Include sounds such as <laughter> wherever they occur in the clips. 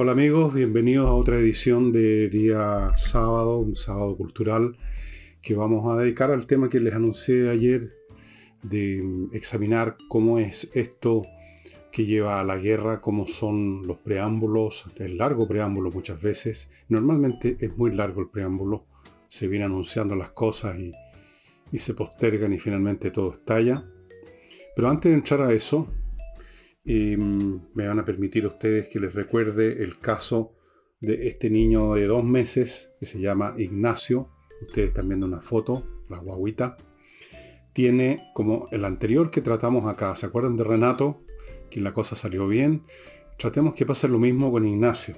Hola amigos, bienvenidos a otra edición de día sábado, un sábado cultural, que vamos a dedicar al tema que les anuncié ayer de mm, examinar cómo es esto que lleva a la guerra, cómo son los preámbulos, el largo preámbulo muchas veces. Normalmente es muy largo el preámbulo, se viene anunciando las cosas y, y se postergan y finalmente todo estalla. Pero antes de entrar a eso, em, me van a permitir ustedes que les recuerde el caso de este niño de dos meses que se llama Ignacio. Ustedes están viendo una foto, la guaguita. Tiene como el anterior que tratamos acá. ¿Se acuerdan de Renato? Que la cosa salió bien. Tratemos que pase lo mismo con Ignacio.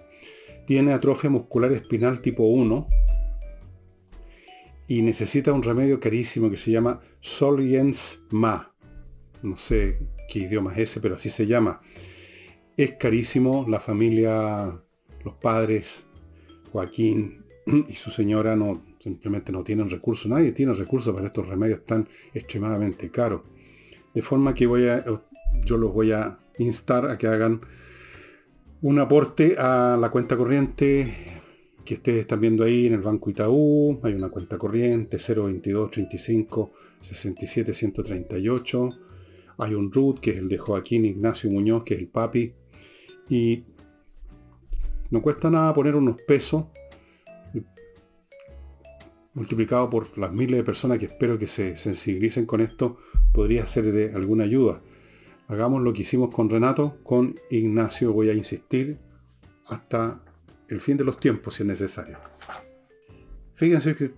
Tiene atrofia muscular espinal tipo 1, y necesita un remedio carísimo que se llama Soliens Ma. No sé qué idioma es ese, pero así se llama. Es carísimo, la familia, los padres, Joaquín y su señora no simplemente no tienen recursos, nadie tiene recursos para estos remedios tan extremadamente caros. De forma que voy a, yo los voy a instar a que hagan un aporte a la cuenta corriente que ustedes están viendo ahí en el Banco Itaú, hay una cuenta corriente 022 35 67 138. Hay un RUT que es el de Joaquín Ignacio Muñoz, que es el papi. Y no cuesta nada poner unos pesos multiplicado por las miles de personas que espero que se sensibilicen con esto, podría ser de alguna ayuda. Hagamos lo que hicimos con Renato, con Ignacio voy a insistir hasta el fin de los tiempos si es necesario. Fíjense que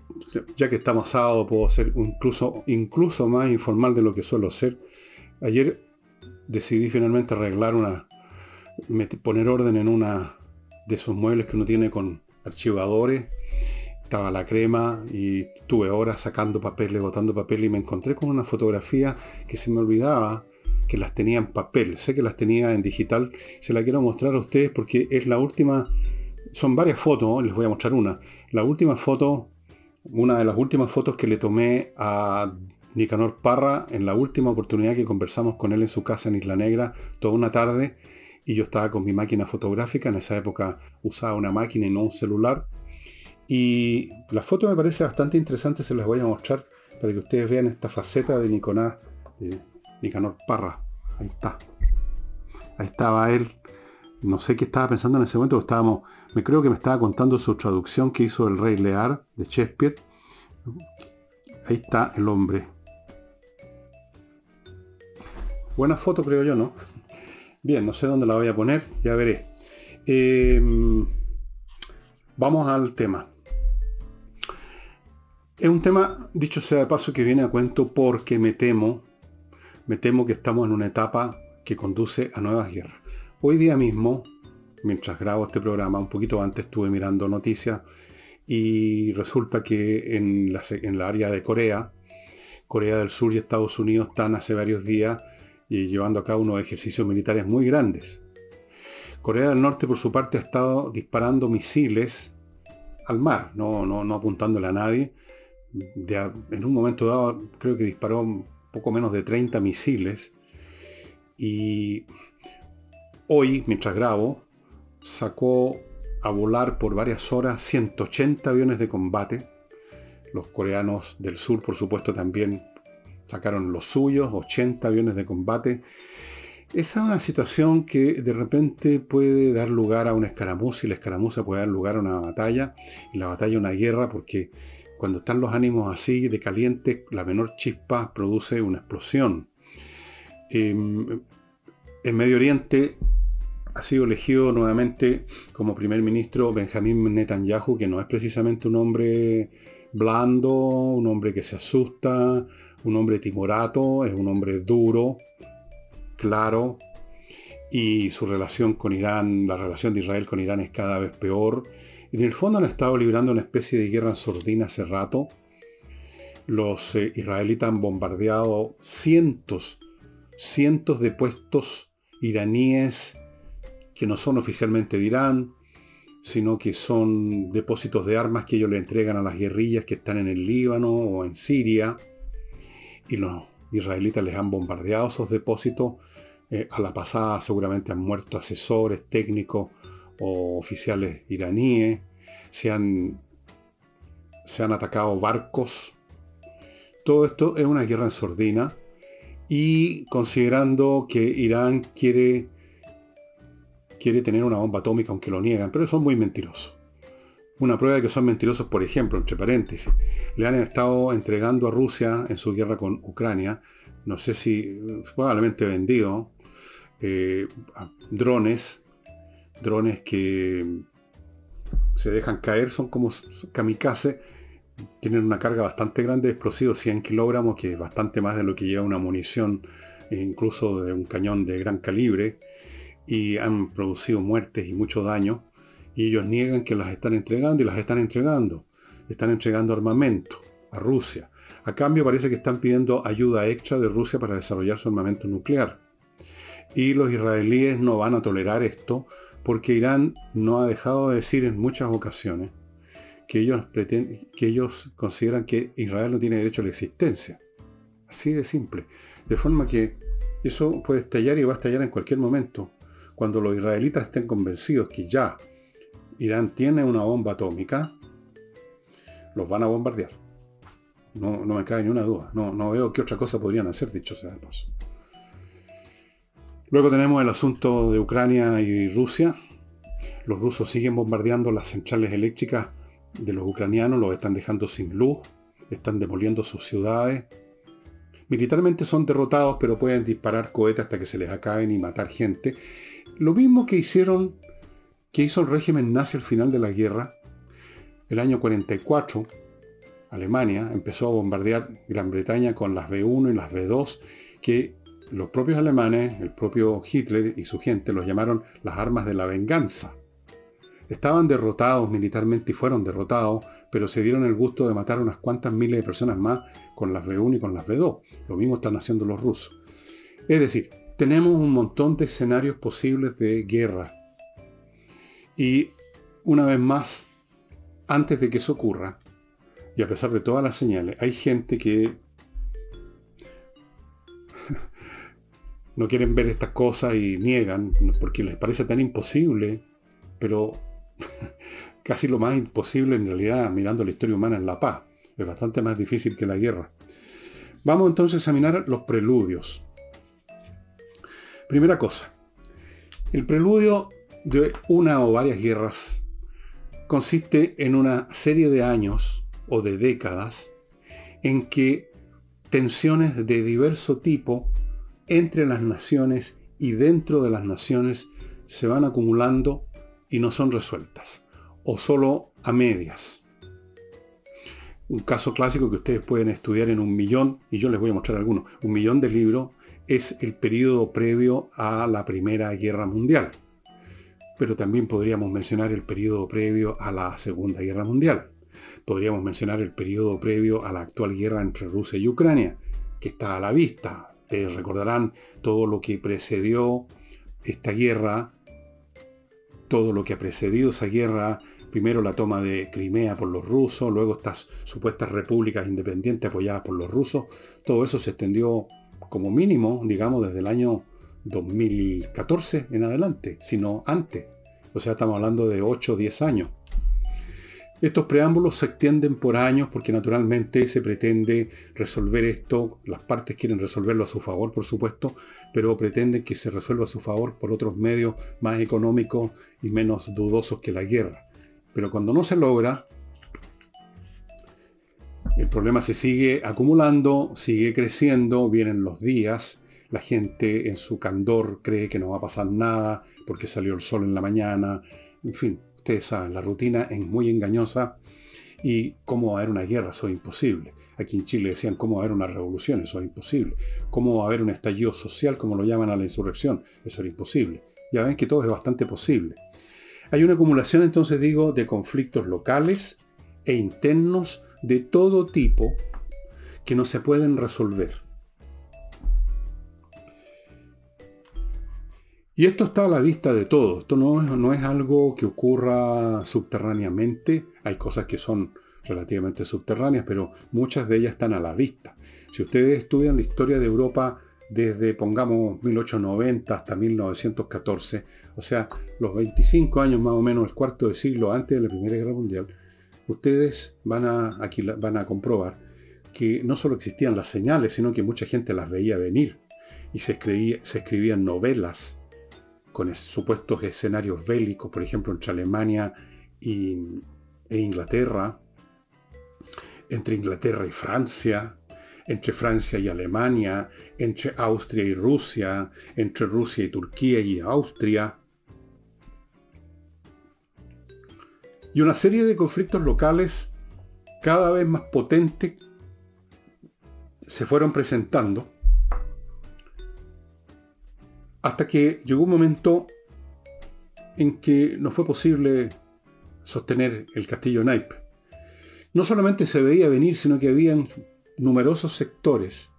ya que estamos sábado puedo ser incluso, incluso más informal de lo que suelo ser. Ayer decidí finalmente arreglar una, poner orden en una de esos muebles que uno tiene con archivadores. Estaba la crema y tuve horas sacando papeles, botando papel y me encontré con una fotografía que se me olvidaba que las tenía en papel. Sé que las tenía en digital. Se la quiero mostrar a ustedes porque es la última son varias fotos, les voy a mostrar una. La última foto, una de las últimas fotos que le tomé a Nicanor Parra en la última oportunidad que conversamos con él en su casa en Isla Negra, toda una tarde, y yo estaba con mi máquina fotográfica, en esa época usaba una máquina y no un celular. Y la foto me parece bastante interesante, se las voy a mostrar para que ustedes vean esta faceta de Nicanor Parra. Ahí está. Ahí estaba él no sé qué estaba pensando en ese momento, estábamos, me creo que me estaba contando su traducción que hizo el Rey Lear de Shakespeare. Ahí está el hombre. Buena foto creo yo, ¿no? Bien, no sé dónde la voy a poner, ya veré. Em, vamos al tema. Es un tema, dicho sea de paso, que viene a cuento porque me temo, me temo que estamos en una etapa que conduce a nuevas guerras. Hoy día mismo, mientras grabo este programa, un poquito antes estuve mirando noticias y resulta que en la, área de Corea, Corea del Sur y Estados Unidos están hace varios días y llevando a cabo unos ejercicios militares muy grandes. Corea del Norte, por su parte, ha estado disparando misiles al mar, no, no, apuntándole a nadie. en un momento dado, creo que disparó poco menos de 30 misiles. Y hoy, mientras grabo, sacó a volar por varias horas 180 aviones de combate. Los coreanos del sur, por supuesto, también sacaron los suyos, 80 aviones de combate. Esa es una situación que de repente puede dar lugar a una escaramuza y la escaramuza puede dar lugar a una batalla y la batalla a una guerra porque cuando están los ánimos así de caliente, la menor chispa produce una explosión. Em, en Medio Oriente ha sido elegido nuevamente como primer ministro Benjamín Netanyahu, que no es precisamente un hombre blando, un hombre que se asusta, un hombre timorato, es un hombre duro, claro, y su relación con Irán, la relación de Israel con Irán es cada vez peor. En el fondo han estado librando una especie de guerra sordina hace rato. Los eh, israelitas han bombardeado cientos, cientos de puestos iraníes que no son oficialmente de Irán, sino que son depósitos de armas que ellos le entregan a las guerrillas que están en el Líbano o en Siria. Y los israelitas les han bombardeado esos depósitos. Eh, a la pasada seguramente han muerto asesores, técnicos o oficiales iraníes, se han, se han atacado barcos. Todo esto es una guerra en sordina y considerando que Irán quiere, quiere tener una bomba atómica, aunque lo niegan, pero son muy mentirosos. Una prueba de que son mentirosos, por ejemplo, entre paréntesis, le han estado entregando a Rusia en su guerra con Ucrania, no sé si probablemente vendido, eh, drones, drones que se dejan caer, son como kamikaze, tienen una carga bastante grande de explosivos, 100 kilogramos, que es bastante más de lo que lleva una munición, e incluso de un cañón de gran calibre, y han producido muertes y mucho daño, y ellos niegan que las están entregando y las están entregando. Están entregando armamento a Rusia. A cambio parece que están pidiendo ayuda extra de Rusia para desarrollar su armamento nuclear. Y los israelíes no van a tolerar esto porque Irán no ha dejado de decir en muchas ocasiones que ellos, consideran que Israel no tiene derecho a la existencia. Así de simple. De forma que eso puede estallar y va a estallar en cualquier momento. Cuando los israelitas estén convencidos que ya Irán tiene una bomba atómica, los van a bombardear. No, me cae ni una duda. No, no veo qué otra cosa podrían hacer, dicho sea paso. Luego tenemos el asunto de Ucrania y Rusia. Los rusos siguen bombardeando las centrales eléctricas de los ucranianos, los están dejando sin luz, están demoliendo sus ciudades. Militarmente son derrotados, pero pueden disparar cohetes hasta que se les acaben y matar gente. Lo mismo que hicieron, que hizo el régimen nazi al final de la guerra. El año 44, Alemania empezó a bombardear Gran Bretaña con las B1 y las B2, que los propios alemanes, el propio Hitler y su gente los llamaron las armas de la venganza. Estaban derrotados militarmente y fueron derrotados, pero se dieron el gusto de matar unas cuantas miles de personas más con las B1 y con las B2. Lo mismo están haciendo los rusos. Es decir, tenemos un montón de escenarios posibles de guerra. Y una vez más, antes de que eso ocurra, y a pesar de todas las señales, hay gente que <laughs> no quieren ver estas cosas y niegan porque les parece tan imposible, pero <laughs> casi lo más imposible en realidad mirando la historia humana en la paz. Es bastante más difícil que la guerra. Vamos entonces a examinar los preludios. Primera cosa, el preludio de una o varias guerras consiste en una serie de años o de décadas en que tensiones de diverso tipo entre las naciones y dentro de las naciones se van acumulando y no son resueltas, o solo a medias. Un caso clásico que ustedes pueden estudiar en un millón, y yo les voy a mostrar algunos, un millón de libros, es el periodo previo a la Primera Guerra Mundial. Pero también podríamos mencionar el periodo previo a la Segunda Guerra Mundial. Podríamos mencionar el periodo previo a la actual guerra entre Rusia y Ucrania, que está a la vista, recordarán todo lo que precedió esta guerra, todo lo que ha precedido esa guerra, primero la toma de Crimea por los rusos, luego estas supuestas repúblicas independientes apoyadas por los rusos, todo eso se extendió como mínimo, digamos, desde el año 2014 en adelante, sino antes. O sea, estamos hablando de 8 o 10 años. Estos preámbulos se extienden por años porque naturalmente se pretende resolver esto, las partes quieren resolverlo a su favor, por supuesto, pero pretenden que se resuelva a su favor por otros medios más económicos y menos dudosos que la guerra. Pero cuando no se logra, el problema se sigue acumulando, sigue creciendo, vienen los días, la gente en su candor cree que no va a pasar nada porque salió el sol en la mañana, en fin, Ustedes saben, la rutina es muy engañosa y cómo va a haber una guerra, eso es imposible. Aquí en Chile decían cómo va a haber una revolución, eso es imposible. Cómo va a haber un estallido social, como lo llaman a la insurrección, eso era imposible. Ya ven que todo es bastante posible. Hay una acumulación, entonces digo, de conflictos locales e internos de todo tipo que no se pueden resolver. Y esto está a la vista de todos. Esto no es, no es algo que ocurra subterráneamente. Hay cosas que son relativamente subterráneas, pero muchas de ellas están a la vista. Si ustedes estudian la historia de Europa desde, pongamos, 1890 hasta 1914, o sea, los 25 años más o menos, el cuarto de siglo antes de la Primera Guerra Mundial, ustedes van a, aquí, van a comprobar que no solo existían las señales, sino que mucha gente las veía venir y se, se escribían novelas con supuestos escenarios bélicos, por ejemplo, entre Alemania y, e Inglaterra, entre Inglaterra y Francia, entre Francia y Alemania, entre Austria y Rusia, entre Rusia y Turquía y Austria. Y una serie de conflictos locales cada vez más potentes se fueron presentando hasta que llegó un momento en que no fue posible sostener el castillo Naipe. No solamente se veía venir, sino que habían numerosos sectores,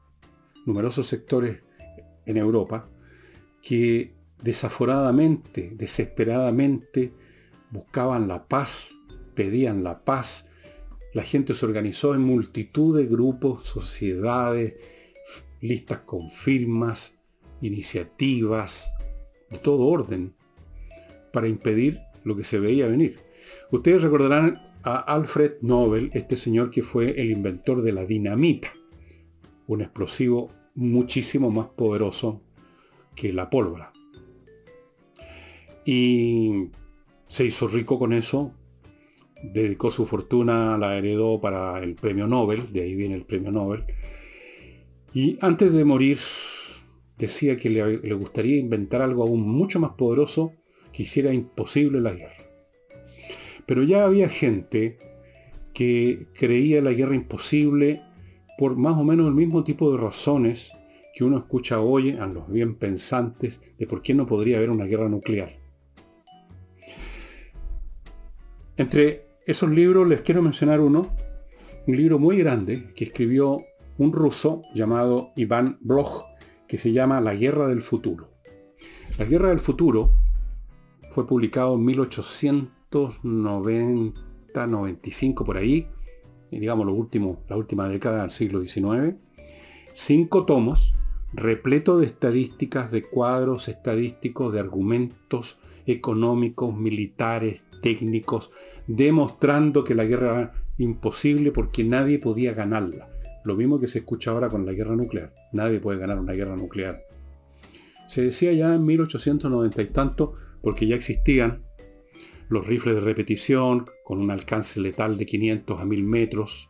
numerosos sectores en Europa, que desaforadamente, desesperadamente buscaban la paz, pedían la paz. La gente se organizó en multitud de grupos, sociedades, listas con firmas, iniciativas, de todo orden, para impedir lo que se veía venir. Ustedes recordarán a Alfred Nobel, este señor que fue el inventor de la dinamita, un explosivo muchísimo más poderoso que la pólvora. Y se hizo rico con eso, dedicó su fortuna, la heredó para el premio Nobel, de ahí viene el premio Nobel, y antes de morir decía que le, gustaría inventar algo aún mucho más poderoso que hiciera imposible la guerra. Pero ya había gente que creía la guerra imposible por más o menos el mismo tipo de razones que uno escucha hoy a los bien pensantes de por qué no podría haber una guerra nuclear. Entre esos libros les quiero mencionar uno, un libro muy grande que escribió un ruso llamado Iván Bloch, que se llama La Guerra del Futuro. La Guerra del Futuro fue publicado en 1800 90, 95 por ahí, digamos lo último, la última década del siglo XIX, cinco tomos repleto de estadísticas, de cuadros estadísticos, de argumentos económicos, militares, técnicos, demostrando que la guerra era imposible porque nadie podía ganarla. Lo mismo que se escucha ahora con la guerra nuclear. Nadie puede ganar una guerra nuclear. Se decía ya en 1890 y tanto, porque ya existían los rifles de repetición con un alcance letal de 500 a 1000 metros,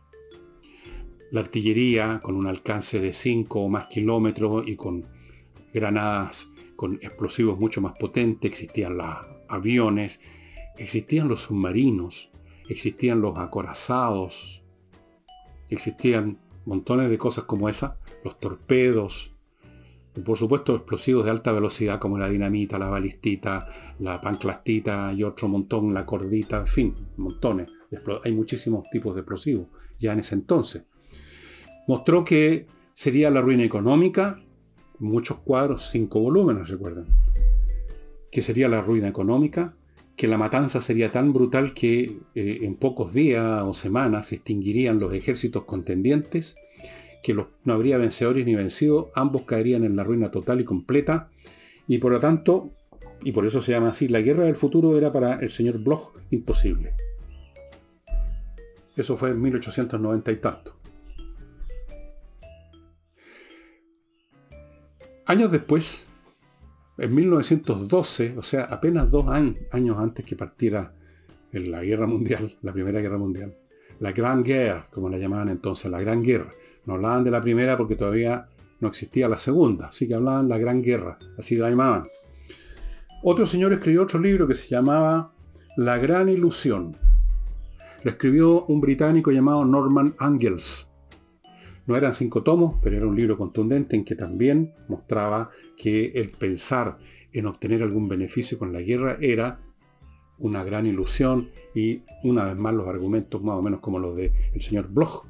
la artillería con un alcance de 5 o más kilómetros y con granadas con explosivos mucho más potentes, existían los aviones, existían los submarinos, existían los acorazados, existían montones de cosas como esa, los torpedos, y por supuesto explosivos de alta velocidad como la dinamita, la balistita, la panclastita y otro montón, la cordita, en fin, montones. Hay muchísimos tipos de explosivos ya en ese entonces. Mostró que sería la ruina económica, muchos cuadros, cinco volúmenes, recuerdan. Que sería la ruina económica, que la matanza sería tan brutal que eh, en pocos días o semanas se extinguirían los ejércitos contendientes que no habría vencedores ni vencidos, ambos caerían en la ruina total y completa, y por lo tanto, y por eso se llama así, la guerra del futuro era para el señor Bloch imposible. Eso fue en 1890 y tanto. Años después, en 1912, o sea, apenas dos años antes que partiera la guerra mundial, la primera guerra mundial, la Gran Guerra, como la llamaban entonces, la Gran Guerra, no hablaban de la primera porque todavía no existía la segunda, así que hablaban la Gran Guerra, así la llamaban. Otro señor escribió otro libro que se llamaba La Gran Ilusión. Lo escribió un británico llamado Norman Angels. No eran cinco tomos, pero era un libro contundente en que también mostraba que el pensar en obtener algún beneficio con la guerra era una gran ilusión y una vez más los argumentos más o menos como los del señor Bloch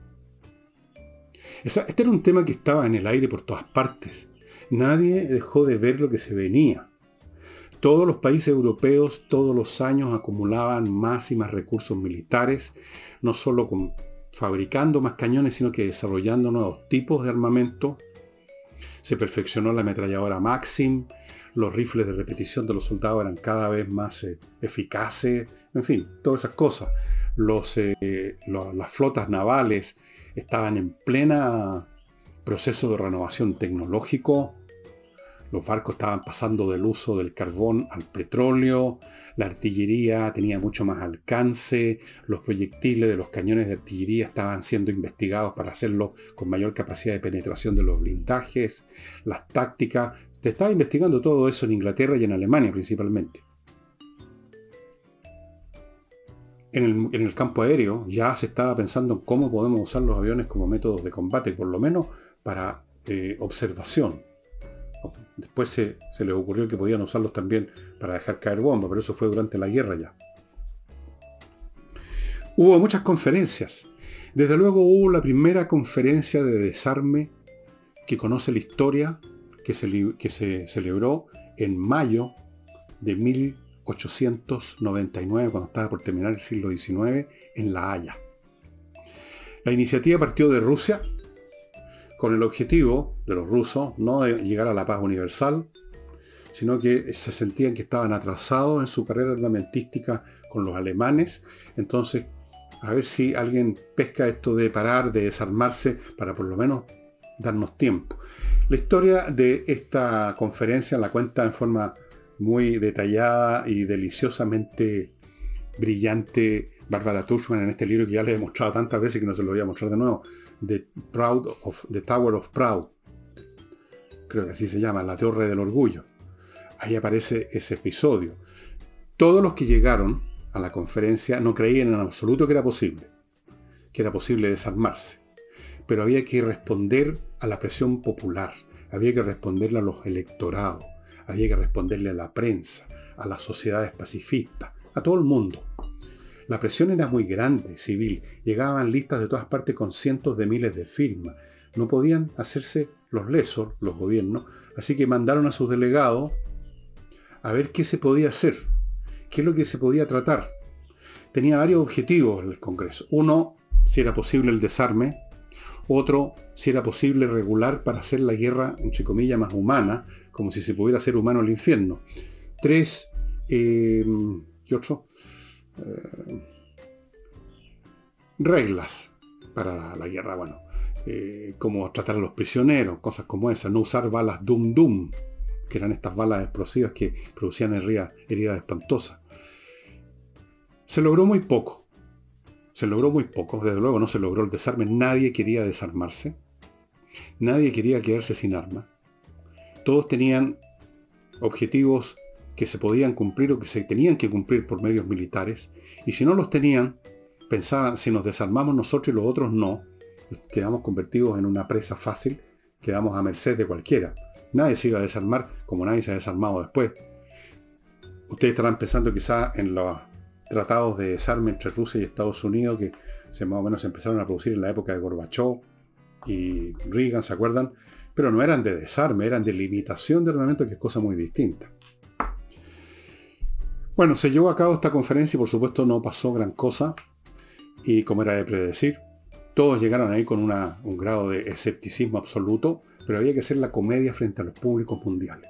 este era un tema que estaba en el aire por todas partes. Nadie dejó de ver lo que se venía. Todos los países europeos todos los años acumulaban más y más recursos militares, no solo con, fabricando más cañones, sino que desarrollando nuevos tipos de armamento. Se perfeccionó la ametralladora Maxim, los rifles de repetición de los soldados eran cada vez más eh, eficaces, en fin, todas esas cosas. Eh, las flotas navales estaban en plena proceso de renovación tecnológico, los barcos estaban pasando del uso del carbón al petróleo, la artillería tenía mucho más alcance, los proyectiles de los cañones de artillería estaban siendo investigados para hacerlo con mayor capacidad de penetración de los blindajes, las tácticas. Se estaba investigando todo eso en Inglaterra y en Alemania principalmente. En el, campo aéreo ya se estaba pensando en cómo podemos usar los aviones como métodos de combate, por lo menos para eh, observación Después se, les ocurrió que podían usarlos también para dejar caer bombas, pero eso fue durante la guerra ya. Hubo muchas conferencias. Desde luego hubo la primera conferencia de desarme que conoce la historia, que se, que se celebró en mayo de 1899, cuando estaba por terminar el siglo XIX, en La Haya. La iniciativa partió de Rusia, con el objetivo de los rusos no de llegar a la paz universal, sino que se sentían que estaban atrasados en su carrera armamentística con los alemanes. Entonces, a ver si alguien pesca esto de parar, de desarmarse, para por lo menos darnos tiempo. La historia de esta conferencia la cuenta en forma muy detallada y deliciosamente brillante Barbara Tushman en este libro que ya les he mostrado tantas veces que no se lo voy a mostrar de nuevo. The, Tower of Proud, creo que así se llama, la Torre del Orgullo. Ahí aparece ese episodio. Todos los que llegaron a la conferencia no creían en absoluto que era posible, que era posible desarmarse. Pero había que responder a la presión popular, había que responderle a los electorados, había que responderle a la prensa, a las sociedades pacifistas, a todo el mundo. La presión era muy grande, civil. Llegaban listas de todas partes con cientos de miles de firmas. No podían hacerse los lesos, los gobiernos, así que mandaron a sus delegados a ver qué se podía hacer, qué es lo que se podía tratar. Tenía varios objetivos el Congreso. Uno, si era posible el desarme. Otro, si era posible regular para hacer la guerra, entre comillas, más humana, como si se pudiera hacer humano el infierno. Tres, eh, ¿qué otro? Eh, reglas para la, guerra, bueno, eh, como tratar a los prisioneros, cosas como esas, no usar balas Dum Dum, que eran estas balas explosivas que producían heridas, heridas espantosas. Se logró muy poco, se logró muy poco, desde luego no se logró el desarme, nadie quería desarmarse, nadie quería quedarse sin armas, todos tenían objetivos que se podían cumplir o que se tenían que cumplir por medios militares, y si no los tenían, pensaban, si nos desarmamos nosotros y los otros no, quedamos convertidos en una presa fácil, quedamos a merced de cualquiera. Nadie se iba a desarmar como nadie se ha desarmado después. Ustedes estarán pensando quizá en los tratados de desarme entre Rusia y Estados Unidos que se más o menos empezaron a producir en la época de Gorbachev y Reagan, ¿se acuerdan? Pero no eran de desarme, eran de limitación de armamento, que es cosa muy distinta. Bueno, se llevó a cabo esta conferencia y por supuesto no pasó gran cosa. Y como era de predecir, todos llegaron ahí con un grado de escepticismo absoluto, pero había que hacer la comedia frente a los públicos mundiales.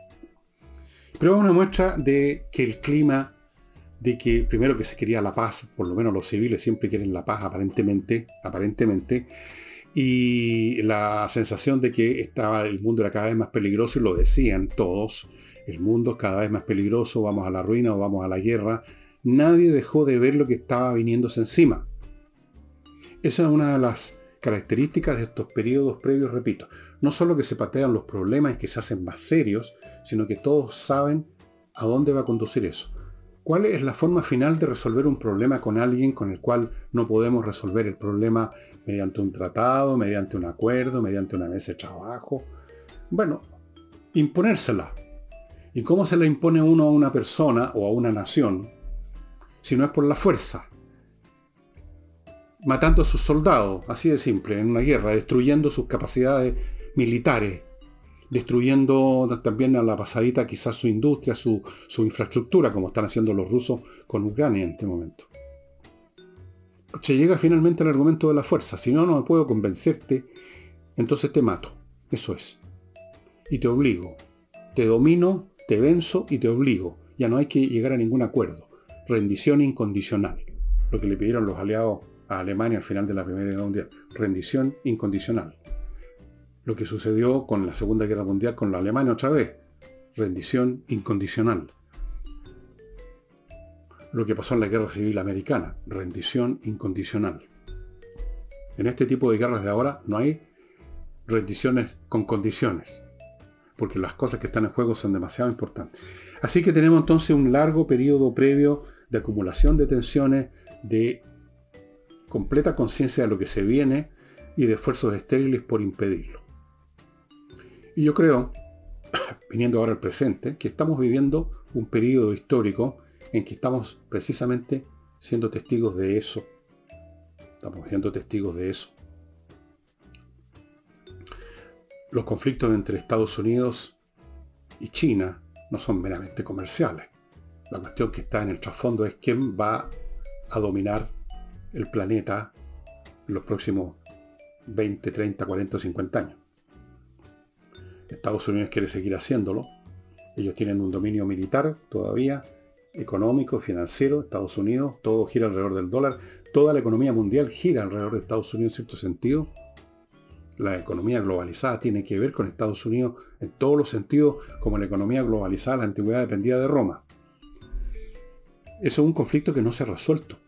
Pero es una muestra de que el clima, de que primero que se quería la paz, por lo menos los civiles siempre quieren la paz aparentemente, aparentemente, y la sensación de que estaba, el mundo era cada vez más peligroso y lo decían todos, el mundo es cada vez más peligroso, vamos a la ruina o vamos a la guerra, nadie dejó de ver lo que estaba viniéndose encima. Esa es una de las características de estos periodos previos, repito. No solo que se patean los problemas y que se hacen más serios, sino que todos saben a dónde va a conducir eso. ¿Cuál es la forma final de resolver un problema con alguien con el cual no podemos resolver el problema mediante un tratado, mediante un acuerdo, mediante una mesa de trabajo? Bueno, imponérsela. ¿Y cómo se le impone uno a una persona o a una nación si no es por la fuerza? Matando a sus soldados, así de simple, en una guerra, destruyendo sus capacidades militares, destruyendo también a la pasadita quizás su industria, su, infraestructura, como están haciendo los rusos con Ucrania en este momento. Se llega finalmente al argumento de la fuerza. Si no, no puedo convencerte, entonces te mato. Eso es. y te obligo. Te domino, te venzo y te obligo. Ya no hay que llegar a ningún acuerdo. Rendición incondicional. Lo que le pidieron los aliados a Alemania al final de la Primera Guerra Mundial. Rendición incondicional. Lo que sucedió con la Segunda Guerra Mundial con la Alemania otra vez. Rendición incondicional. Lo que pasó en la Guerra Civil Americana. Rendición incondicional. En este tipo de guerras de ahora no hay rendiciones con condiciones, porque las cosas que están en juego son demasiado importantes. Así que tenemos entonces un largo periodo previo de acumulación de tensiones, de completa conciencia de lo que se viene y de esfuerzos estériles por impedirlo. Y yo creo, <coughs> viniendo ahora al presente, que estamos viviendo un periodo histórico en que estamos precisamente siendo testigos de eso Estamos siendo testigos de eso. Los conflictos entre Estados Unidos y China no son meramente comerciales. La cuestión que está en el trasfondo es quién va a dominar el planeta en los próximos 20, 30, 40 o 50 años. Estados Unidos quiere seguir haciéndolo. Ellos tienen un dominio militar todavía, económico, financiero. Estados Unidos, todo gira alrededor del dólar toda la economía mundial gira alrededor de Estados Unidos en cierto sentido. La economía globalizada tiene que ver con Estados Unidos en todos los sentidos, como la economía globalizada, la antigüedad dependía de Roma. Eso es un conflicto que no se ha resuelto.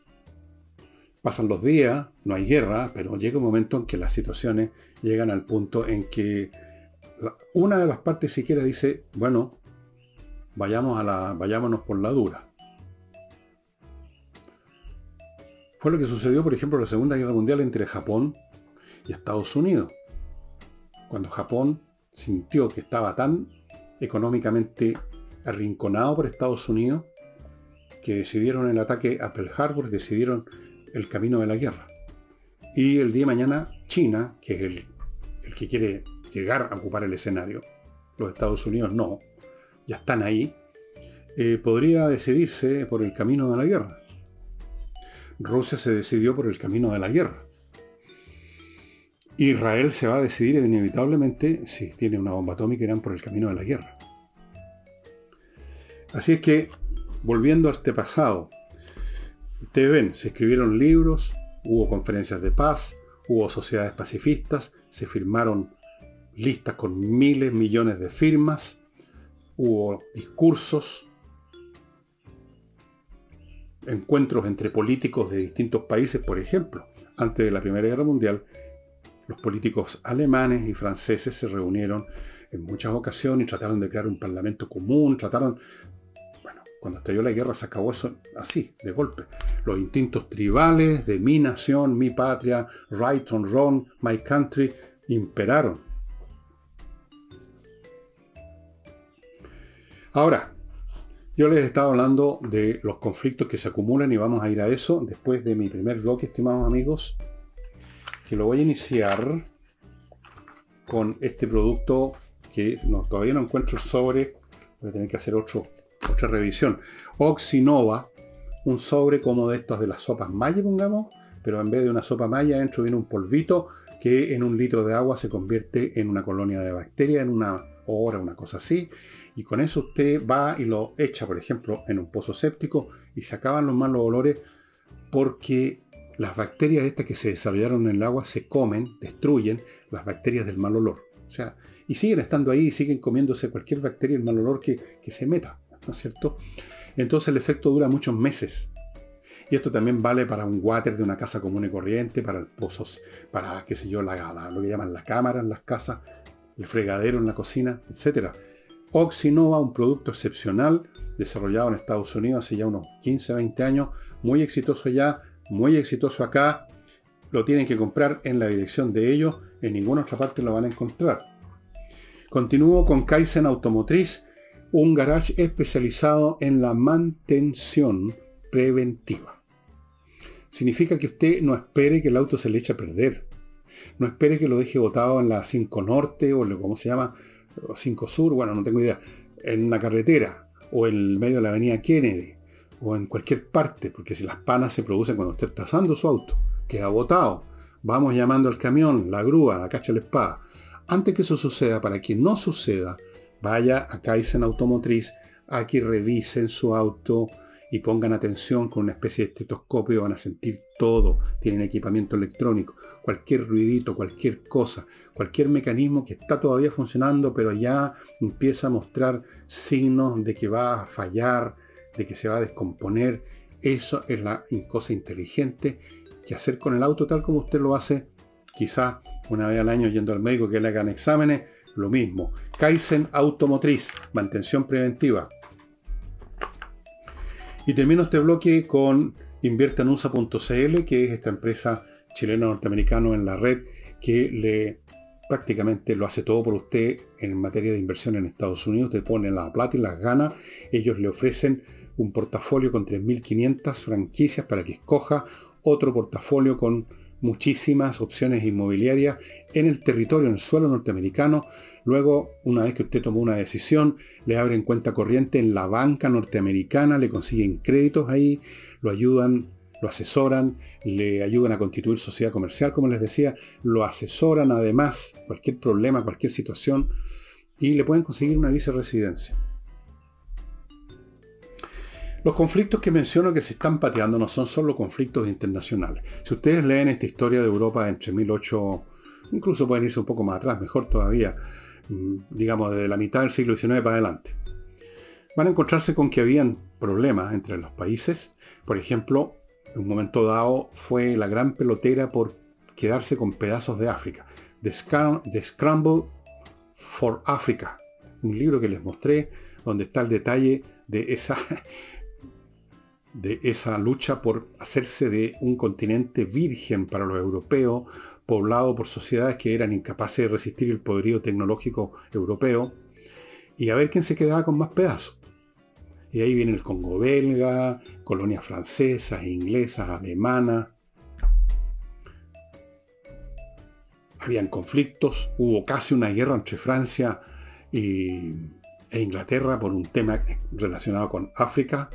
Pasan los días, no hay guerra, pero llega un momento en que las situaciones llegan al punto en que una de las partes siquiera dice, bueno, vayamos a la, vayámonos por la dura. Fue lo que sucedió, por ejemplo, en la Segunda Guerra Mundial entre Japón y Estados Unidos. Cuando Japón sintió que estaba tan económicamente arrinconado por Estados Unidos que decidieron el ataque a Pearl Harbor, decidieron el camino de la guerra. Y el día de mañana China, que es el, que quiere llegar a ocupar el escenario, los Estados Unidos no, ya están ahí, eh, podría decidirse por el camino de la guerra. Rusia se decidió por el camino de la guerra. Israel se va a decidir inevitablemente, si tiene una bomba atómica, irán por el camino de la guerra. Así es que, volviendo a este pasado, ustedes ven, se escribieron libros, hubo conferencias de paz, hubo sociedades pacifistas, se firmaron listas con miles, millones de firmas, hubo discursos, encuentros entre políticos de distintos países, por ejemplo. Antes de la Primera Guerra Mundial, los políticos alemanes y franceses se reunieron en muchas ocasiones y trataron de crear un parlamento común, trataron... Bueno, cuando estalló la guerra se acabó eso así, de golpe. Los instintos tribales de mi nación, mi patria, right on wrong, my country, imperaron. Ahora, yo les he estado hablando de los conflictos que se acumulan y vamos a ir a eso después de mi primer bloque, estimados amigos, que lo voy a iniciar con este producto que no, todavía no encuentro sobre, voy a tener que hacer otro, otra revisión. Oxinova, un sobre como de estos de las sopas Maya, pongamos, pero en vez de una sopa Maya, dentro viene un polvito que en un litro de agua se convierte en una colonia de bacterias en una hora, una cosa así y con eso usted va y lo echa, por ejemplo, en un pozo séptico y se acaban los malos olores porque las bacterias estas que se desarrollaron en el agua se comen, destruyen las bacterias del mal olor. O sea, y siguen estando ahí siguen comiéndose cualquier bacteria del mal olor que, que se meta, ¿no es cierto? Entonces el efecto dura muchos meses. Y esto también vale para un water de una casa común y corriente, para el pozos, para, qué sé yo, la, lo que llaman la cámara en las casas, el fregadero en la cocina, etcétera. Oxinova, un producto excepcional desarrollado en Estados Unidos hace ya unos 15, 20 años, muy exitoso allá, muy exitoso acá. Lo tienen que comprar en la dirección de ellos, en ninguna otra parte lo van a encontrar. Continúo con Kaizen Automotriz, un garage especializado en la mantención preventiva. Significa que usted no espere que el auto se le eche a perder. No espere que lo deje botado en la 5 Norte o como se llama, 5 Sur, bueno, no tengo idea, en una carretera o en el medio de la avenida Kennedy o en cualquier parte, porque si las panas se producen cuando usted está usando su auto, queda botado, vamos llamando al camión, la grúa, la cacha de la espada. Antes que eso suceda, para que no suceda, vaya a Kaizen Automotriz a que revisen su auto y pongan atención con una especie de estetoscopio, van a sentir todo, tienen equipamiento electrónico, cualquier ruidito, cualquier cosa, cualquier mecanismo que está todavía funcionando, pero ya empieza a mostrar signos de que va a fallar, de que se va a descomponer. Eso es la cosa inteligente que hacer con el auto tal como usted lo hace, quizá una vez al año yendo al médico que le hagan exámenes, lo mismo. Kaizen Automotriz, mantención preventiva. Y termino este bloque con inviertanusa.cl, que es esta empresa chileno-norteamericana en la red que le prácticamente lo hace todo por usted en materia de inversión en Estados Unidos. Te pone la plata y las ganas. Ellos le ofrecen un portafolio con 3.500 franquicias para que escoja otro portafolio con muchísimas opciones inmobiliarias en el territorio, en el suelo norteamericano. Luego, una vez que usted tomó una decisión, le abren cuenta corriente en la banca norteamericana, le consiguen créditos ahí, lo ayudan, lo asesoran, le ayudan a constituir sociedad comercial, como les decía, lo asesoran además, cualquier problema, cualquier situación, y le pueden conseguir una viceresidencia. Los conflictos que menciono que se están pateando no son solo conflictos internacionales. Si ustedes leen esta historia de Europa entre 1800, incluso pueden irse un poco más atrás, mejor todavía, mm, digamos desde la mitad del siglo XIX para adelante, van a encontrarse con que habían problemas entre los países. Por ejemplo, en un momento dado fue la gran pelotera por quedarse con pedazos de África. The, Scramble for Africa, un libro que les mostré donde está el detalle de esa <laughs> de esa lucha por hacerse de un continente virgen para los europeos, poblado por sociedades que eran incapaces de resistir el poderío tecnológico europeo, y a ver quién se quedaba con más pedazos. Y ahí viene el Congo belga, colonias francesas, inglesas, alemanas. Habían conflictos, hubo casi una guerra entre Francia y, e Inglaterra por un tema relacionado con África.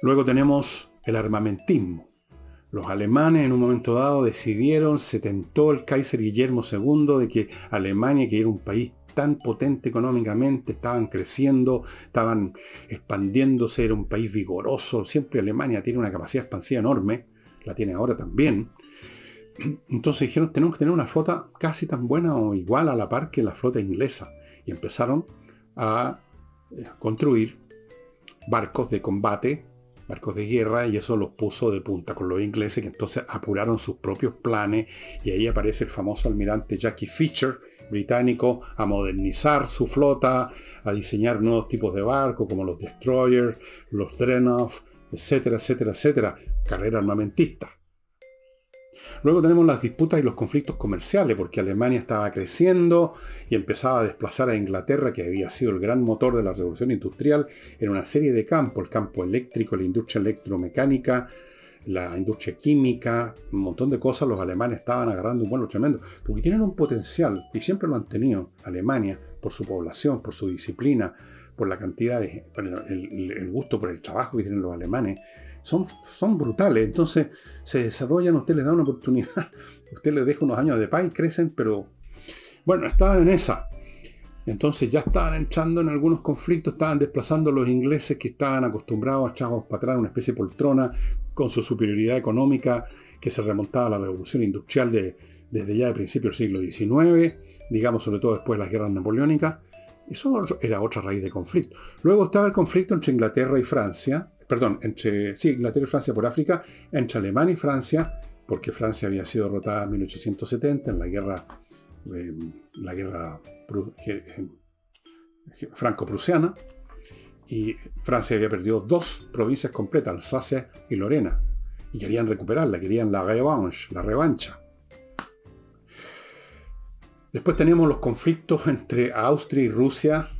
Luego tenemos el armamentismo. Los alemanes en un momento dado decidieron, se tentó el Kaiser Guillermo II de que Alemania, que era un país tan potente económicamente, estaban creciendo, estaban expandiéndose, era un país vigoroso. Siempre Alemania tiene una capacidad expansiva enorme, la tiene ahora también. Entonces dijeron, tenemos que tener una flota casi tan buena o igual a la par que la flota inglesa. Y empezaron a eh, construir barcos de combate barcos de guerra y eso los puso de punta con los ingleses que entonces apuraron sus propios planes y ahí aparece el famoso almirante Jackie Fisher, británico, a modernizar su flota, a diseñar nuevos tipos de barcos como los destroyers, los dreadnoughts, etcétera, etcétera, etcétera, carrera armamentista. Luego tenemos las disputas y los conflictos comerciales, porque Alemania estaba creciendo y empezaba a desplazar a Inglaterra, que había sido el gran motor de la revolución industrial, en una serie de campos, el campo eléctrico, la industria electromecánica, la industria química, un montón de cosas, los alemanes estaban agarrando un vuelo tremendo, porque tienen un potencial, y siempre lo han tenido, Alemania, por su población, por su disciplina, por la cantidad de, el gusto por el trabajo que tienen los alemanes, son, brutales. Entonces se desarrollan, usted les da una oportunidad, <laughs> usted les deja unos años de paz y crecen, pero bueno, estaban en esa. Entonces ya estaban entrando en algunos conflictos, estaban desplazando a los ingleses que estaban acostumbrados a echarlos para atrás, una especie de poltrona, con su superioridad económica que se remontaba a la revolución industrial de, desde ya de principios del siglo XIX, digamos sobre todo después de las guerras napoleónicas. Eso era otra raíz de conflicto. Luego estaba el conflicto entre Inglaterra y Francia, perdón, entre sí, Inglaterra y Francia por África, entre Alemania y Francia, porque Francia había sido derrotada en 1870 en la guerra, guerra eh, franco-prusiana, y Francia había perdido dos provincias completas, Alsacia y Lorena, y querían recuperarla, querían la revanche, la revancha. Después tenemos los conflictos entre Austria y Rusia,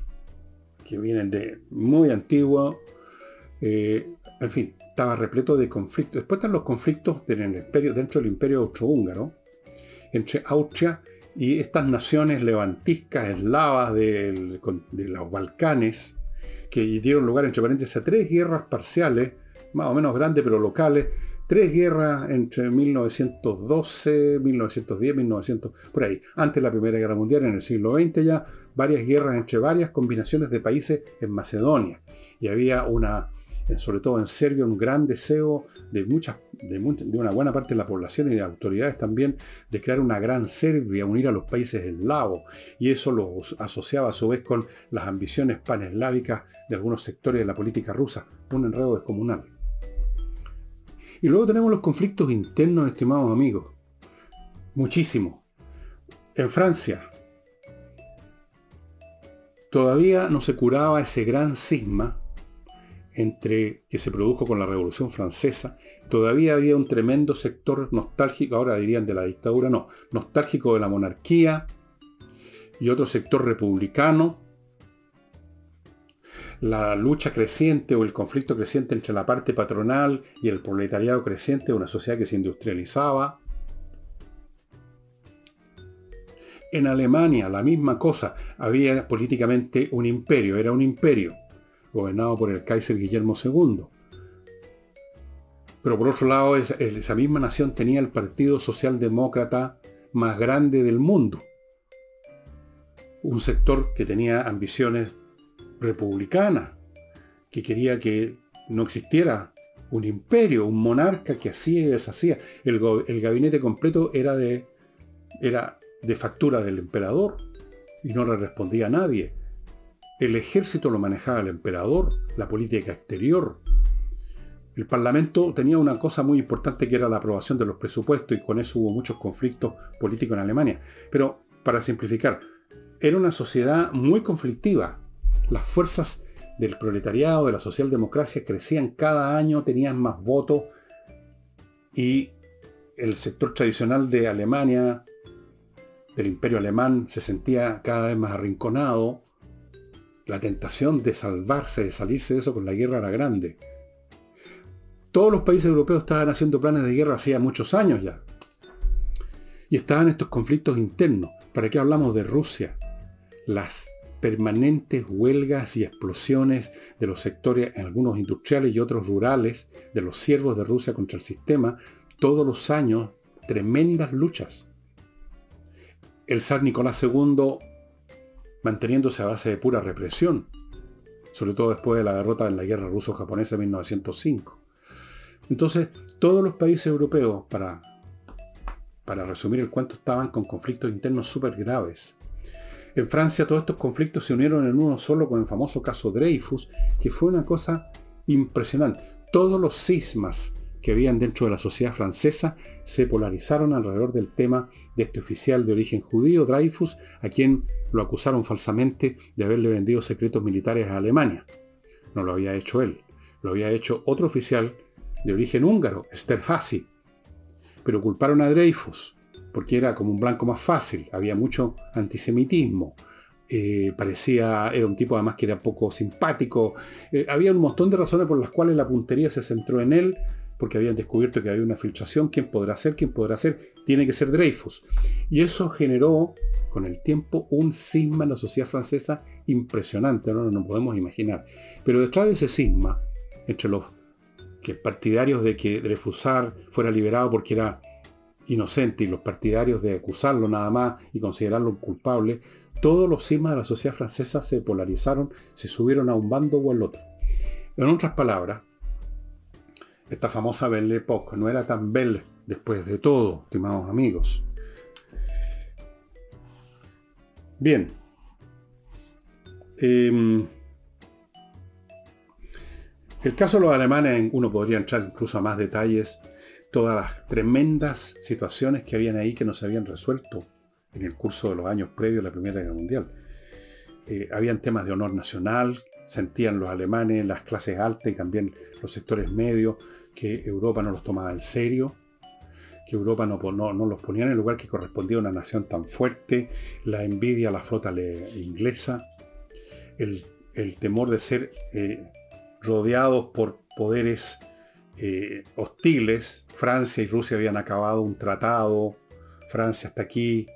que vienen de muy antiguo, eh, en fin, estaba repleto de conflictos. Después están los conflictos dentro del imperio austrohúngaro, entre Austria y estas naciones levantiscas, eslavas de los Balcanes, que dieron lugar, entre paréntesis, a tres guerras parciales, más o menos grandes, pero locales, tres guerras entre 1912, 1910, 1900, por ahí. Antes de la Primera Guerra Mundial, en el siglo XX ya, varias guerras entre varias combinaciones de países en Macedonia. Y había una, sobre todo en Serbia, un gran deseo de, muchas, de, una buena parte de la población y de autoridades también de crear una gran Serbia, unir a los países eslavos. Y eso lo asociaba a su vez con las ambiciones paneslávicas de algunos sectores de la política rusa. Un enredo descomunal. Y luego tenemos los conflictos internos, estimados amigos. Muchísimo. En Francia, todavía no se curaba ese gran cisma entre que se produjo con la Revolución Francesa. Todavía había un tremendo sector nostálgico, ahora dirían de la dictadura, no, nostálgico de la monarquía y otro sector republicano la lucha creciente o el conflicto creciente entre la parte patronal y el proletariado creciente de una sociedad que se industrializaba. En Alemania la misma cosa, había políticamente un imperio, era un imperio, gobernado por el Kaiser Guillermo II. Pero por otro lado, esa misma nación tenía el Partido Socialdemócrata más grande del mundo. Un sector que tenía ambiciones republicana, que quería que no existiera un imperio, un monarca que hacía y deshacía. El, gabinete completo era de, era de factura del emperador y no le respondía a nadie. El ejército lo manejaba el emperador, la política exterior. El Parlamento tenía una cosa muy importante que era la aprobación de los presupuestos y con eso hubo muchos conflictos políticos en Alemania. Pero, para simplificar, era una sociedad muy conflictiva, las fuerzas del proletariado, de la socialdemocracia, crecían cada año, tenían más votos y el sector tradicional de Alemania, del imperio alemán, se sentía cada vez más arrinconado. La tentación de salvarse, de salirse de eso con la guerra era grande. Todos los países europeos estaban haciendo planes de guerra hacía muchos años ya. Y estaban estos conflictos internos. ¿Para qué hablamos de Rusia? Las permanentes huelgas y explosiones de los sectores, algunos industriales y otros rurales, de los siervos de Rusia contra el sistema, todos los años, tremendas luchas. El zar Nicolás II manteniéndose a base de pura represión, sobre todo después de la derrota en la guerra ruso-japonesa de 1905. Entonces, todos los países europeos, para, para resumir el cuento, estaban con conflictos internos súper graves en Francia todos estos conflictos se unieron en uno solo con el famoso caso Dreyfus, que fue una cosa impresionante. Todos los cismas que habían dentro de la sociedad francesa se polarizaron alrededor del tema de este oficial de origen judío, Dreyfus, a quien lo acusaron falsamente de haberle vendido secretos militares a Alemania. No lo había hecho él, lo había hecho otro oficial de origen húngaro, Esterhazy. Pero culparon a Dreyfus porque era como un blanco más fácil, había mucho antisemitismo, eh, parecía, era un tipo además que era poco simpático, eh, había un montón de razones por las cuales la puntería se centró en él, porque habían descubierto que había una filtración, quién podrá ser, quién podrá ser, tiene que ser Dreyfus. Y eso generó con el tiempo un cisma en la sociedad francesa impresionante, no no podemos imaginar. Pero detrás de ese cisma, entre los que partidarios de que Dreyfusar fuera liberado porque era inocente y los partidarios de acusarlo nada más y considerarlo culpable, todos los cismas de la sociedad francesa se polarizaron, se subieron a un bando o al otro. En otras palabras, esta famosa Belle Époque no era tan belle después de todo, estimados amigos. Bien. Em, el caso de los alemanes, uno podría entrar incluso a más detalles, todas las tremendas situaciones que habían ahí que no se habían resuelto en el curso de los años previos a la Primera Guerra Mundial. Eh, habían temas de honor nacional, sentían los alemanes, las clases altas y también los sectores medios que Europa no los tomaba en serio, que Europa no, no, los ponía en el lugar que correspondía a una nación tan fuerte, la envidia a la flota inglesa, el, temor de ser eh, rodeados por poderes eh, hostiles. Francia y Rusia habían acabado un tratado. Francia hasta aquí,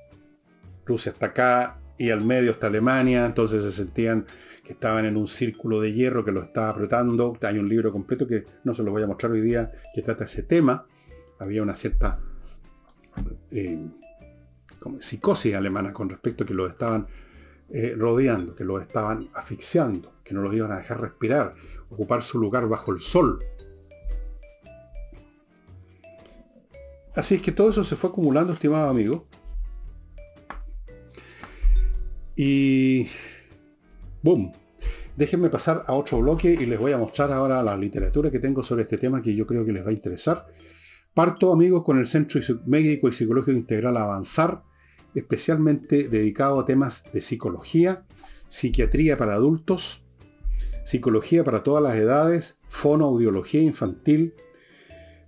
Rusia hasta acá. y al medio está Alemania, entonces se sentían que estaban en un círculo de hierro que lo estaba apretando. Hay un libro completo que no se los voy a mostrar hoy día que trata ese tema. Había una cierta eh, psicosis alemana con respecto a que lo estaban eh, rodeando, que lo estaban asfixiando, que no los iban a dejar respirar, ocupar su lugar bajo el sol. Así es que todo eso se fue acumulando, estimado amigo. Y... ¡Boom! Déjenme pasar a otro bloque y les voy a mostrar ahora la literatura que tengo sobre este tema que yo creo que les va a interesar. Parto, amigos, con el Centro Médico y Psicológico Integral Avanzar, especialmente dedicado a temas de psicología, psiquiatría para adultos, psicología para todas las edades, fonoaudiología infantil,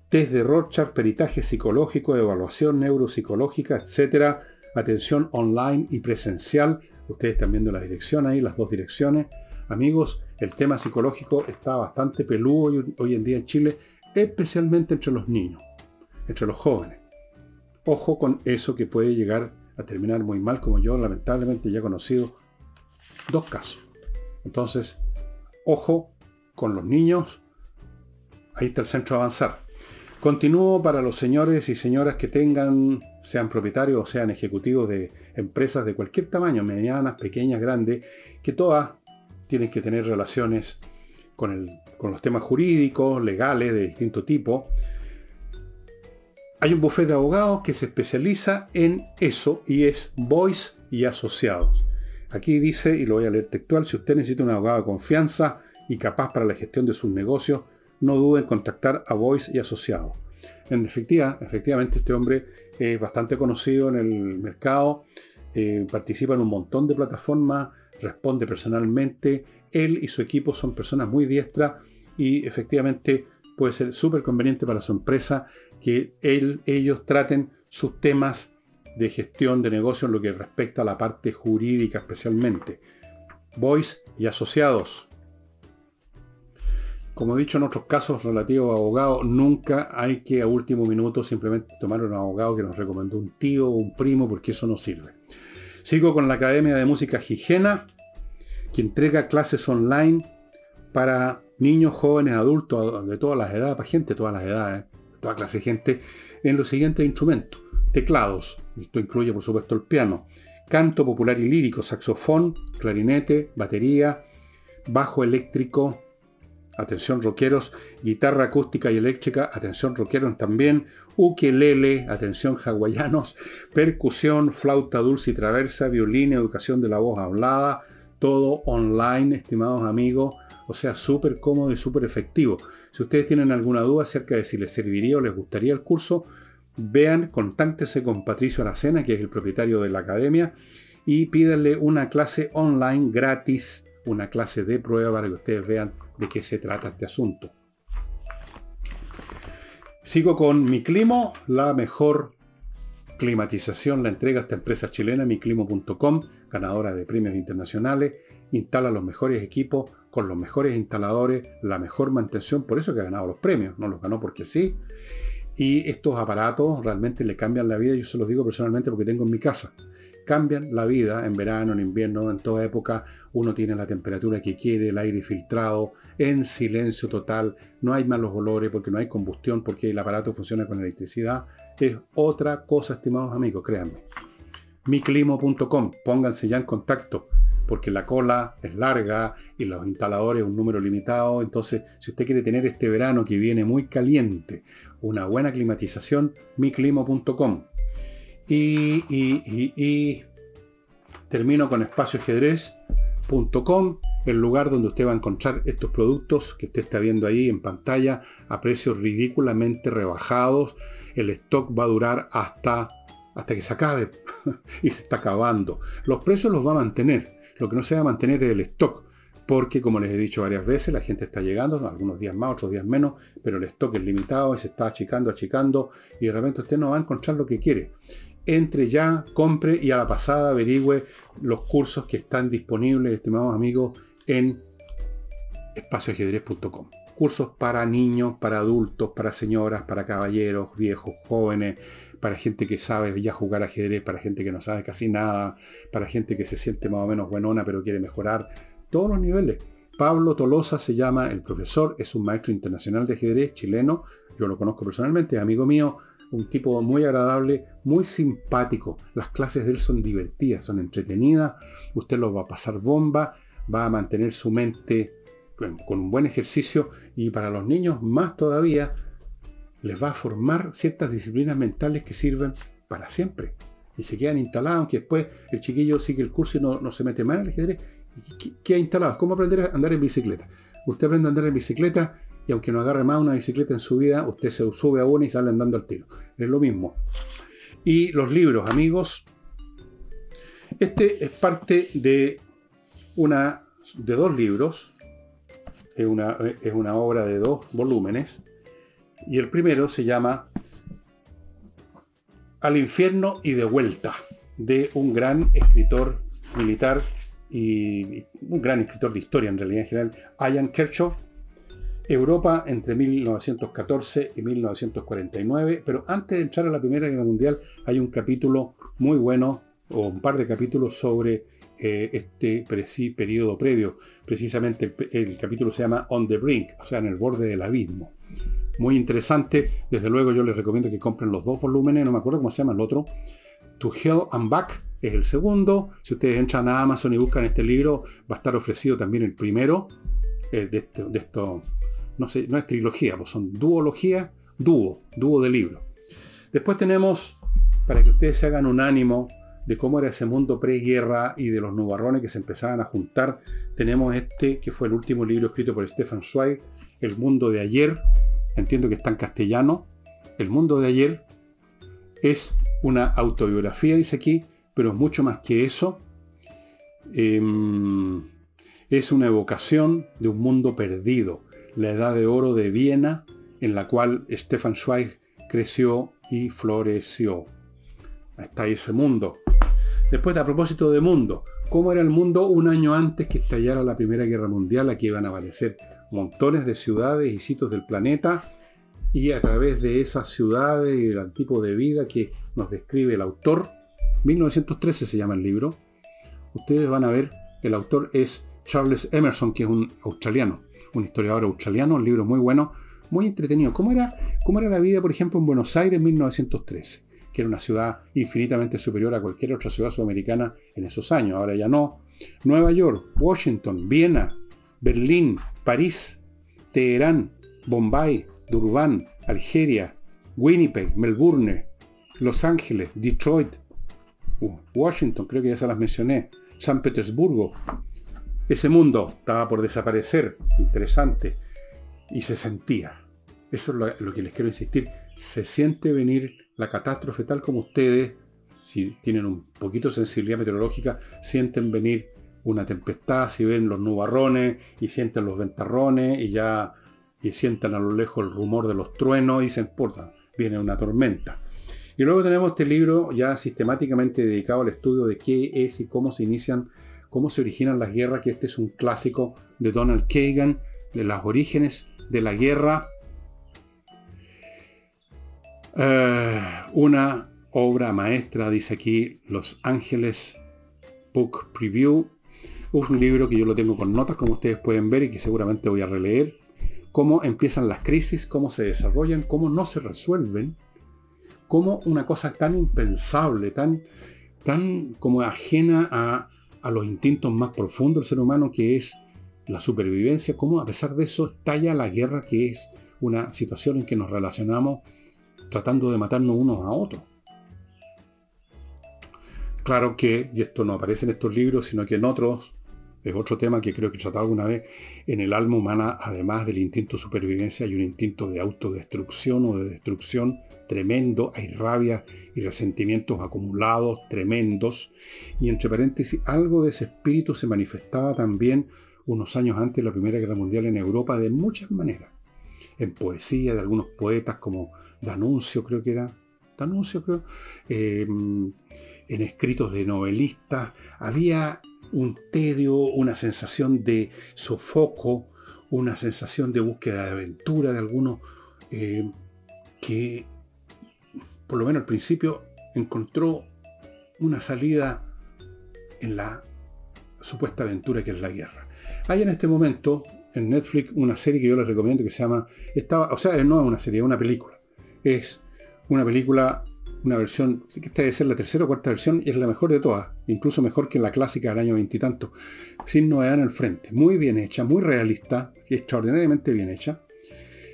test de Rorschach, peritaje psicológico, evaluación neuropsicológica, etc. Atención online y presencial. Ustedes están viendo la dirección ahí, las dos direcciones. Amigos, el tema psicológico está bastante peludo hoy en día en Chile, especialmente entre los niños, entre los jóvenes. Ojo con eso que puede llegar a terminar muy mal, como yo lamentablemente ya he conocido dos casos. Entonces, ojo con los niños. Ahí está el centro avanzar. Continúo para los señores y señoras que tengan, sean propietarios o sean ejecutivos de empresas de cualquier tamaño, medianas, pequeñas, grandes, que todas tienen que tener relaciones con, los temas jurídicos, legales, de distinto tipo. Hay un bufete de abogados que se especializa en eso y es Voice y Asociados. Aquí dice, y lo voy a leer textual, si usted necesita un abogado de confianza y capaz para la gestión de sus negocios, no dude en contactar a Voice y Asociados. En efectiva, efectivamente este hombre es bastante conocido en el mercado, eh, participa en un montón de plataformas, responde personalmente, él y su equipo son personas muy diestras y efectivamente puede ser súper conveniente para su empresa que él, ellos traten sus temas de gestión de negocio en lo que respecta a la parte jurídica especialmente. Voice y asociados. Como he dicho en otros casos relativos a abogados, nunca hay que a último minuto simplemente tomar un abogado que nos recomendó un tío o un primo, porque eso no sirve. Sigo con la Academia de Música Higiena, que entrega clases online para niños, jóvenes, adultos, de todas las edades, para gente de todas las edades, toda clase de gente, en los siguientes instrumentos. Teclados, esto incluye por supuesto el piano, canto popular y lírico, saxofón, clarinete, batería, bajo eléctrico, atención rockeros, guitarra acústica y eléctrica, atención rockeros también, ukelele, atención hawaianos, percusión, flauta dulce y traversa, violín, educación de la voz hablada, todo online, estimados amigos, o sea, súper cómodo y súper efectivo. Si ustedes tienen alguna duda acerca de si les serviría o les gustaría el curso, vean, contáctese con Patricio Aracena, que es el propietario de la academia, y pídanle una clase online gratis, una clase de prueba para que ustedes vean de qué se trata este asunto. Sigo con Mi Climo, la mejor climatización la entrega esta empresa chilena, miclimo.com, ganadora de premios internacionales, instala los mejores equipos con los mejores instaladores, la mejor mantención, por eso que ha ganado los premios, no los ganó porque sí. Y estos aparatos realmente le cambian la vida, yo se los digo personalmente porque tengo en mi casa. Cambian la vida en verano, en invierno, en toda época. Uno tiene la temperatura que quiere, el aire filtrado, en silencio total, no hay malos olores porque no hay combustión, porque el aparato funciona con electricidad. Es otra cosa, estimados amigos, créanme. miclimo.com, pónganse ya en contacto porque la cola es larga y los instaladores un número limitado. Entonces, si usted quiere tener este verano que viene muy caliente, una buena climatización, miclimo.com. Y, termino con espacioajedrez.com, el lugar donde usted va a encontrar estos productos que usted está viendo ahí en pantalla a precios ridículamente rebajados. El stock va a durar hasta, hasta que se acabe <laughs> y se está acabando. Los precios los va a mantener lo que no se va a mantener es el stock, porque como les he dicho varias veces, la gente está llegando, algunos días más, otros días menos, pero el stock es limitado y se está achicando, achicando, y de repente usted no va a encontrar lo que quiere. Entre ya, compre y a la pasada averigüe los cursos que están disponibles, estimados amigos, en espacioajedrez.com. Cursos para niños, para adultos, para señoras, para caballeros, viejos, jóvenes, para gente que sabe ya jugar ajedrez, para gente que no sabe casi nada, para gente que se siente más o menos buenona pero quiere mejorar, todos los niveles. Pablo Tolosa se llama el profesor, es un maestro internacional de ajedrez chileno, yo lo conozco personalmente, amigo mío, un tipo muy agradable, muy simpático. Las clases de él son divertidas, son entretenidas, usted lo va a pasar bomba, va a mantener su mente con, un buen ejercicio y para los niños más todavía les va a formar ciertas disciplinas mentales que sirven para siempre. Y se quedan instaladas, aunque después el chiquillo sigue el curso y no, se mete mal en el ajedrez. ¿Qué, ha instalado? ¿Cómo aprender a andar en bicicleta? Usted aprende a andar en bicicleta y aunque no agarre más una bicicleta en su vida, usted se sube a una y sale andando al tiro. Es lo mismo. Y los libros, amigos. Este es parte de una de dos libros. Es una, es una obra de dos volúmenes. Y el primero se llama Al infierno y de vuelta, de un gran escritor militar y un gran escritor de historia en realidad en general, Ian Kershaw, Europa entre 1914 y 1949, pero antes de entrar a la Primera Guerra Mundial hay un capítulo muy bueno, o un par de capítulos sobre eh, este periodo previo. Precisamente el, capítulo se llama On the Brink, o sea, en el borde del abismo. Muy interesante, desde luego yo les recomiendo que compren los dos volúmenes, no me acuerdo cómo se llama el otro. To Hell and Back es el segundo. Si ustedes entran a Amazon y buscan este libro, va a estar ofrecido también el primero eh, de, este, de esto no es trilogía, pues son duología, dúo, dúo de libros. Después tenemos, para que ustedes se hagan un ánimo de cómo era ese mundo preguerra y de los nubarrones que se empezaban a juntar, tenemos este, que fue el último libro escrito por Stefan Zweig, El mundo de ayer, entiendo que está en castellano, El mundo de ayer es una autobiografía, dice aquí, pero es mucho más que eso. Em, es una evocación de un mundo perdido, la edad de oro de Viena, en la cual Stefan Zweig creció y floreció. Está ese mundo. Después, a propósito de mundo, ¿cómo era el mundo un año antes que estallara la Primera Guerra Mundial? Aquí iban a aparecer montones de ciudades y sitios del planeta y a través de esas ciudades y el tipo de vida que nos describe el autor, 1913 se llama el libro, ustedes van a ver, el autor es Charles Emerson, que es un australiano un historiador australiano, un libro muy bueno, muy entretenido. ¿Cómo era, cómo era la vida, por ejemplo, en Buenos Aires en 1913? Que era una ciudad infinitamente superior a cualquier otra ciudad sudamericana en esos años, ahora ya no. Nueva York, Washington, Viena, Berlín, París, Teherán, Bombay, Durban, Algeria, Winnipeg, Melbourne, Los Ángeles, Detroit, uh, Washington, creo que ya se las mencioné, San Petersburgo, ese mundo estaba por desaparecer, interesante, y se sentía. Eso es lo, que les quiero insistir. Se siente venir la catástrofe tal como ustedes, si tienen un poquito de sensibilidad meteorológica, sienten venir una tempestad, si ven los nubarrones y sienten los ventarrones y ya y sienten a lo lejos el rumor de los truenos y se importa, viene una tormenta. Y luego tenemos este libro ya sistemáticamente dedicado al estudio de qué es y cómo se inician cómo se originan las guerras, que este es un clásico de Donald Kagan, de los orígenes de la guerra. Eh, una obra maestra, dice aquí, Los Ángeles Book Preview. Un libro que yo lo tengo con notas, como ustedes pueden ver, y que seguramente voy a releer. Cómo empiezan las crisis, cómo se desarrollan, cómo no se resuelven. Cómo una cosa tan impensable, tan, tan como ajena a a los instintos más profundos del ser humano, que es la supervivencia, cómo a pesar de eso estalla la guerra, que es una situación en que nos relacionamos tratando de matarnos unos a otros. Claro que, y esto no aparece en estos libros, sino que en otros, es otro tema que creo que he tratado alguna vez, en el alma humana, además del instinto de supervivencia, hay un instinto de autodestrucción o de destrucción tremendo, hay rabia y resentimientos acumulados tremendos. Y entre paréntesis, algo de ese espíritu se manifestaba también unos años antes de la Primera Guerra Mundial en Europa de muchas maneras. En poesía de algunos poetas como Danuncio, creo que era, Danuncio creo, eh, en escritos de novelistas, había un tedio, una sensación de sofoco, una sensación de búsqueda de aventura de algunos eh, que por lo menos al principio, encontró una salida en la supuesta aventura que es la guerra. Hay en este momento en Netflix una serie que yo les recomiendo que se llama, estaba, o sea, no es una serie, es una película. Es una película, una versión, esta debe ser la tercera o cuarta versión y es la mejor de todas, incluso mejor que la clásica del año veintitanto, sin novedad en el frente, muy bien hecha, muy realista y extraordinariamente bien hecha.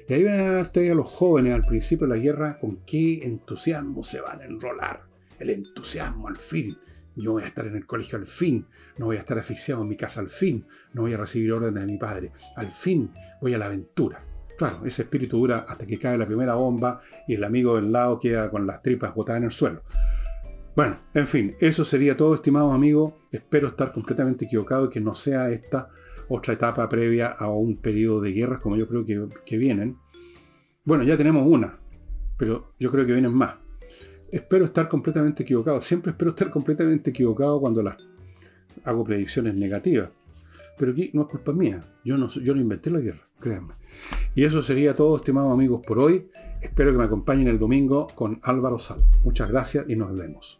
Y ahí van a ver ustedes a los jóvenes al principio de la guerra con qué entusiasmo se van a enrolar. El entusiasmo al fin. Yo voy a estar en el colegio al fin. No voy a estar asfixiado en mi casa al fin. No voy a recibir órdenes de mi padre. Al fin voy a la aventura. Claro, ese espíritu dura hasta que cae la primera bomba y el amigo del lado queda con las tripas botadas en el suelo. Bueno, en fin, eso sería todo, estimados amigos. Espero estar completamente equivocado y que no sea esta otra etapa previa a un periodo de guerras como yo creo que, vienen. Bueno, ya tenemos una, pero yo creo que vienen más. Espero estar completamente equivocado. Siempre espero estar completamente equivocado cuando las hago predicciones negativas. Pero aquí no es culpa mía. Yo no, yo no inventé la guerra, créanme. Y eso sería todo, estimados amigos, por hoy. Espero que me acompañen el domingo con Álvaro Sala. Muchas gracias y nos vemos.